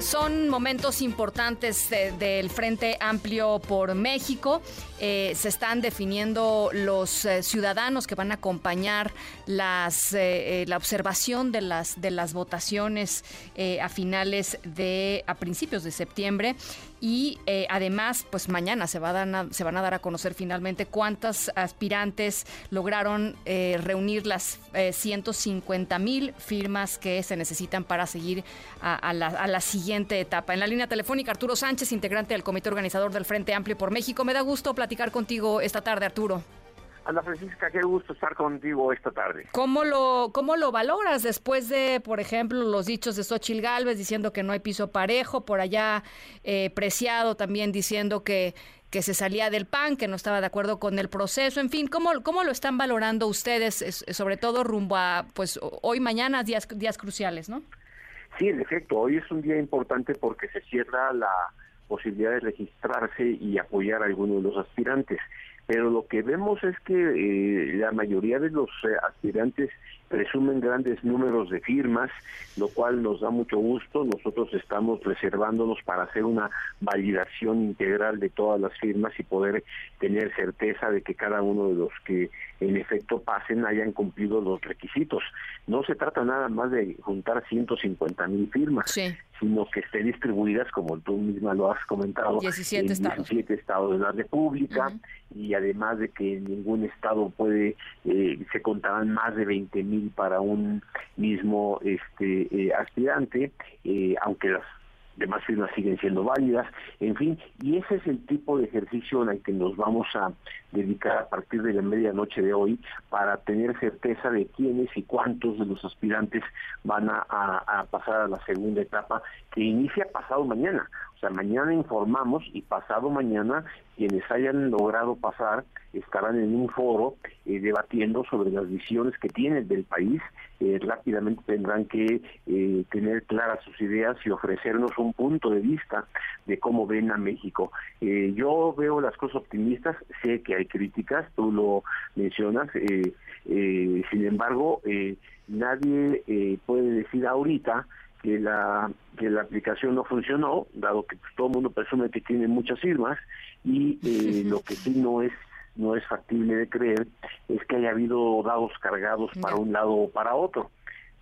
Son momentos importantes del Frente Amplio por México. Eh, se están definiendo los eh, ciudadanos que van a acompañar las, eh, la observación de las, de las votaciones a finales de, a principios de septiembre y eh, además, pues mañana se, va a se van a dar a conocer finalmente cuántas aspirantes lograron eh, reunir las 150 eh, mil firmas que se necesitan para seguir a, la, siguiente etapa. En la línea telefónica, Arturo Sánchez, integrante del comité organizador del Frente Amplio por México. Me da gusto platicar contigo esta tarde, Arturo. Ana Francisca, qué gusto estar contigo esta tarde. ¿Cómo lo, cómo lo valoras después de, por ejemplo, los dichos de Xochil Gálvez diciendo que no hay piso parejo, por allá eh, Preciado también diciendo que, que se salía del PAN, que no estaba de acuerdo con el proceso, en fin, ¿cómo, cómo lo están valorando ustedes, sobre todo rumbo a, pues, hoy, mañana, días, días cruciales, ¿no? Sí, en efecto, hoy es un día importante porque se cierra la posibilidad de registrarse y apoyar a alguno de los aspirantes pero lo que vemos es que eh, la mayoría de los eh, aspirantes presumen grandes números de firmas, lo cual nos da mucho gusto. Nosotros estamos reservándonos para hacer una validación integral de todas las firmas y poder tener certeza de que cada uno de los que en efecto pasen hayan cumplido los requisitos. No se trata nada más de juntar 150 mil firmas, sino que estén distribuidas, como tú misma lo has comentado, 17 en estados. 17 estados de la República, y además de que en ningún estado puede, eh, se contarán más de 20 mil para un mismo este eh, aspirante, eh, aunque las demás firmas siguen siendo válidas, en fin, y ese es el tipo de ejercicio en el que nos vamos a dedicar a partir de la medianoche de hoy para tener certeza de quiénes y cuántos de los aspirantes van a, pasar a la segunda etapa que inicia pasado mañana. O sea, mañana informamos y pasado mañana quienes hayan logrado pasar estarán en un foro eh, debatiendo sobre las visiones que tienen del país. Eh, rápidamente tendrán que eh, tener claras sus ideas y ofrecernos un punto de vista de cómo ven a México. yo veo las cosas optimistas, sé que hay críticas, tú lo mencionas, sin embargo, nadie puede decir ahorita que la que la aplicación no funcionó, dado que pues, todo el mundo presume que tiene muchas firmas y eh, lo que sí no es no es factible de creer es que haya habido dados cargados para un lado o para otro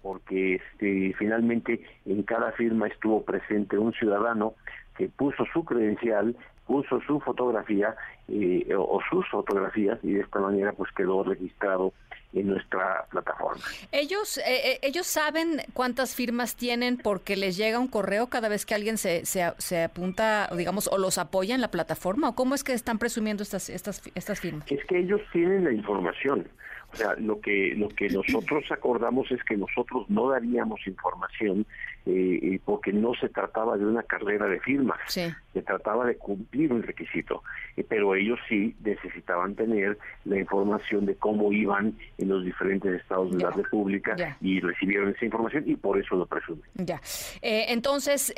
porque este finalmente en cada firma estuvo presente un ciudadano que puso su credencial puso su fotografía eh, o sus fotografías y de esta manera pues quedó registrado en nuestra plataforma. Ellos eh, eh, ellos saben cuántas firmas tienen porque les llega un correo cada vez que alguien se, se, se, apunta, digamos, o los apoya en la plataforma o cómo es que están presumiendo estas estas estas firmas. Es que ellos tienen la información. O sea, lo que lo que nosotros acordamos es que nosotros no daríamos información eh, porque no se trataba de una carrera de firmas, se trataba de cumplir un requisito, eh, pero ellos sí necesitaban tener la información de cómo iban en los diferentes estados de la República y recibieron esa información y por eso lo presumen. Ya. Eh, entonces,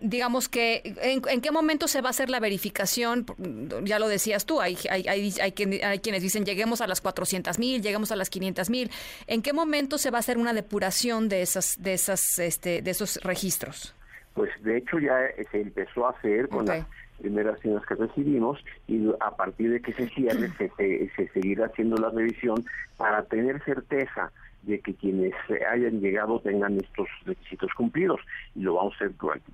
digamos que, ¿en, qué momento se va a hacer la verificación? Ya lo decías tú, hay, hay, hay, hay, quienes dicen lleguemos a las 400 mil, llegamos a las 500 mil. ¿En qué momento se va a hacer una depuración de esas, de esas, este, de esos registros? Pues de hecho ya se empezó a hacer con las primeras firmas que recibimos y a partir de que se cierre se, se, seguirá haciendo la revisión para tener certeza de que quienes hayan llegado tengan estos requisitos cumplidos. Y lo vamos a hacer durante,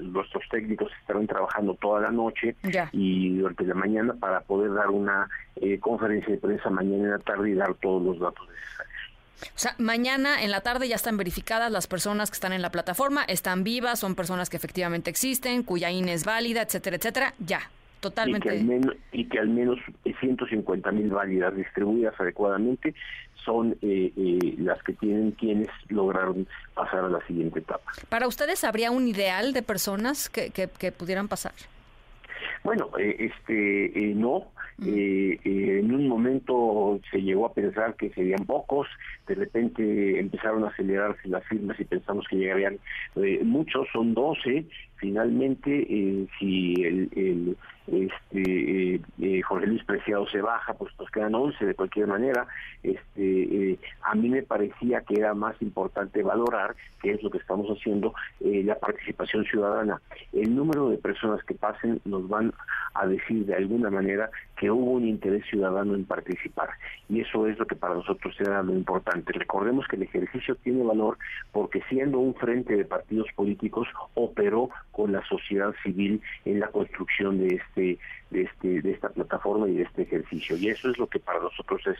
nuestros técnicos estarán trabajando toda la noche y durante la mañana para poder dar una eh, conferencia de prensa mañana en la tarde y dar todos los datos necesarios. O sea, mañana en la tarde ya están verificadas las personas que están en la plataforma, están vivas, son personas que efectivamente existen, cuya INE es válida, etcétera, etcétera, ya, totalmente. Y que al menos, y que al menos 150 mil válidas distribuidas adecuadamente son eh, eh, las que tienen quienes lograron pasar a la siguiente etapa. ¿Para ustedes habría un ideal de personas que, que pudieran pasar? Bueno, eh, este, eh, no. Eh, en un momento se llegó a pensar que serían pocos, de repente empezaron a acelerarse las firmas y pensamos que llegarían muchos, son 12. Finalmente, si el, este eh, Jorge Luis Preciado se baja, pues nos quedan 11 de cualquier manera. Este, a mí me parecía que era más importante valorar, que es lo que estamos haciendo, la participación ciudadana. El número de personas que pasen nos van a decir de alguna manera que hubo un interés ciudadano en participar. Y eso es lo que para nosotros era lo importante. Recordemos que el ejercicio tiene valor porque siendo un frente de partidos políticos operó con la sociedad civil en la construcción de este de este de esta plataforma y de este ejercicio. Y eso es lo que para nosotros es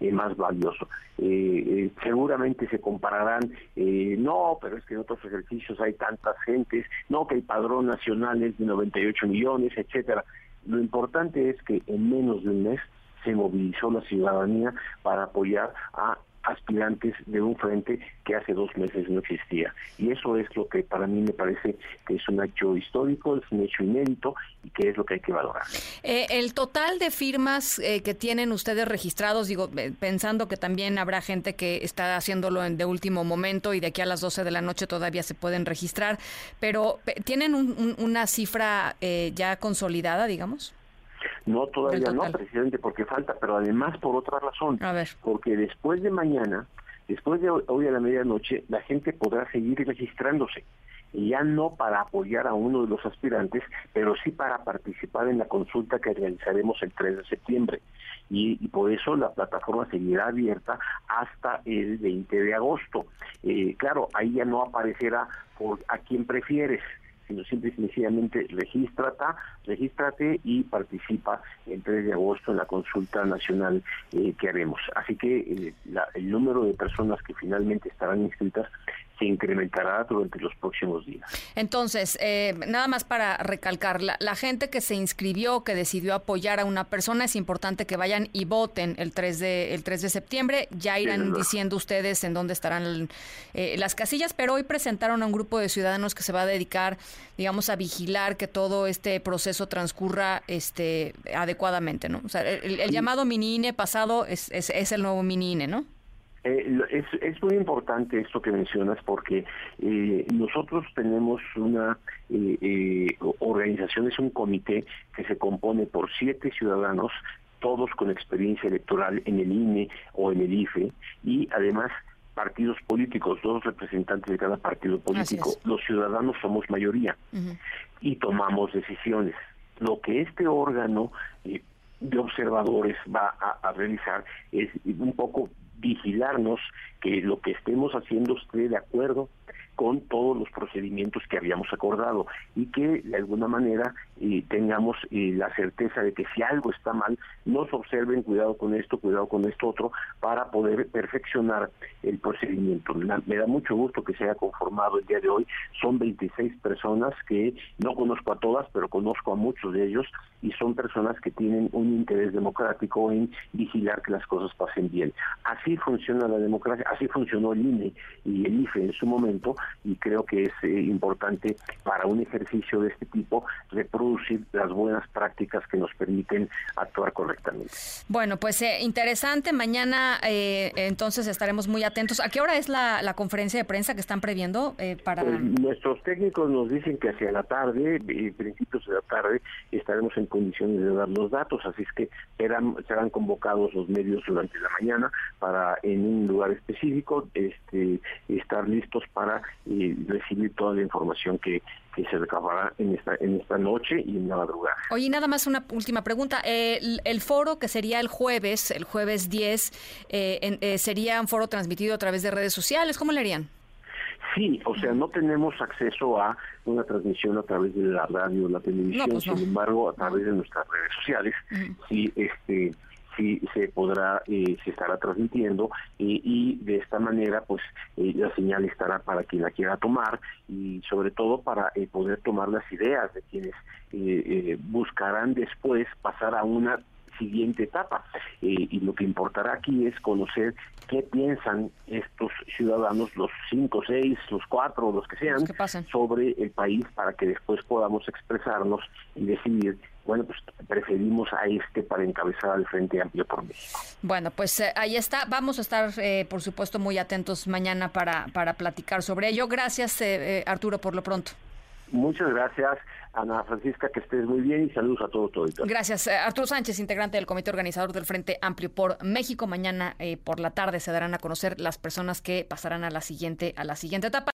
eh, más valioso. Eh, eh, seguramente se compararán no pero es que en otros ejercicios hay tantas gentes no que el padrón nacional es de 98 millones etcétera. Lo importante es que en menos de un mes se movilizó la ciudadanía para apoyar a aspirantes de un frente que hace dos meses no existía. Y eso es lo que para mí me parece que es un hecho histórico, es un hecho inédito y que es lo que hay que valorar. Eh, el total de firmas eh, que tienen ustedes registrados, digo, eh, pensando que también habrá gente que está haciéndolo en de último momento y de aquí a las 12 de la noche todavía se pueden registrar, pero ¿tienen una cifra ya consolidada, digamos? No, todavía no, presidente, porque falta, pero además por otra razón. Porque después de mañana, después de hoy a la medianoche, la gente podrá seguir registrándose. Y ya no para apoyar a uno de los aspirantes, pero sí para participar en la consulta que realizaremos el 3 de septiembre. Y, por eso la plataforma seguirá abierta hasta el 20 de agosto. Eh, claro, ahí ya no aparecerá por a quién prefieres, sino simple y sencillamente regístrate, regístrate y participa el 3 de agosto en la consulta nacional eh, que haremos. Así que eh, el número de personas que finalmente estarán inscritas se incrementará durante los próximos días. Entonces, eh, nada más para recalcar, la, gente que se inscribió, que decidió apoyar a una persona, es importante que vayan y voten el 3 de, el 3 de septiembre. Ya irán diciendo ustedes en dónde estarán eh, las casillas, pero hoy presentaron a un grupo de ciudadanos que se va a dedicar, digamos, a vigilar que todo este proceso transcurra este, adecuadamente, ¿no? O sea, el, llamado mini INE pasado es, es, es el nuevo mini INE, ¿no? Eh, es, es, muy importante esto que mencionas porque eh, nosotros tenemos una eh, eh, organización, es un comité que se compone por siete ciudadanos, todos con experiencia electoral en el INE o en el IFE y además partidos políticos, dos representantes de cada partido político. Los ciudadanos somos mayoría y tomamos decisiones. Lo que este órgano de observadores va a, a, realizar es un poco vigilarnos que lo que estemos haciendo esté de acuerdo con todos los procedimientos que habíamos acordado y que de alguna manera eh, tengamos eh, la certeza de que si algo está mal, nos observen, cuidado con esto, cuidado con esto otro, para poder perfeccionar el procedimiento. Me da mucho gusto que se haya conformado el día de hoy. Son 26 personas que no conozco a todas, pero conozco a muchos de ellos y son personas que tienen un interés democrático en vigilar que las cosas pasen bien. Así funciona la democracia, así funcionó el INE y el IFE en su momento y creo que es eh, importante para un ejercicio de este tipo reproducir las buenas prácticas que nos permiten actuar correctamente. Bueno, pues eh, interesante. Mañana eh, entonces estaremos muy atentos. ¿A qué hora es la, conferencia de prensa que están previendo para...? Pues, nuestros técnicos nos dicen que hacia la tarde, principios de la tarde, estaremos en condiciones de dar los datos, así es que serán, serán convocados los medios durante la mañana para en un lugar específico este, estar listos para y recibir toda la información que, se recabará en esta, en esta noche y en la madrugada. Oye, nada más una última pregunta. El, foro que sería el jueves, el jueves 10, eh, eh, ¿sería un foro transmitido a través de redes sociales? ¿Cómo le harían? Sí, o sea, no tenemos acceso a una transmisión a través de la radio o la televisión, pues sin embargo, a través de nuestras redes sociales, sí, este sí se podrá, eh, se estará transmitiendo y de esta manera pues eh, la señal estará para quien la quiera tomar y sobre todo para eh, poder tomar las ideas de quienes buscarán después pasar a una siguiente etapa. y lo que importará aquí es conocer qué piensan estos ciudadanos, los cinco, seis, los cuatro, los que sean, sobre el país para que después podamos expresarnos y decidir bueno, pues preferimos a este para encabezar al Frente Amplio por México. Bueno, pues eh, ahí está. Vamos a estar, eh, por supuesto, muy atentos mañana para, para platicar sobre ello. Gracias, eh, Arturo, por lo pronto. Muchas gracias, Ana Francisca, que estés muy bien y saludos a todos. todo Gracias. Eh, Arturo Sánchez, integrante del comité organizador del Frente Amplio por México. Mañana eh, por la tarde se darán a conocer las personas que pasarán a la siguiente, a la siguiente etapa.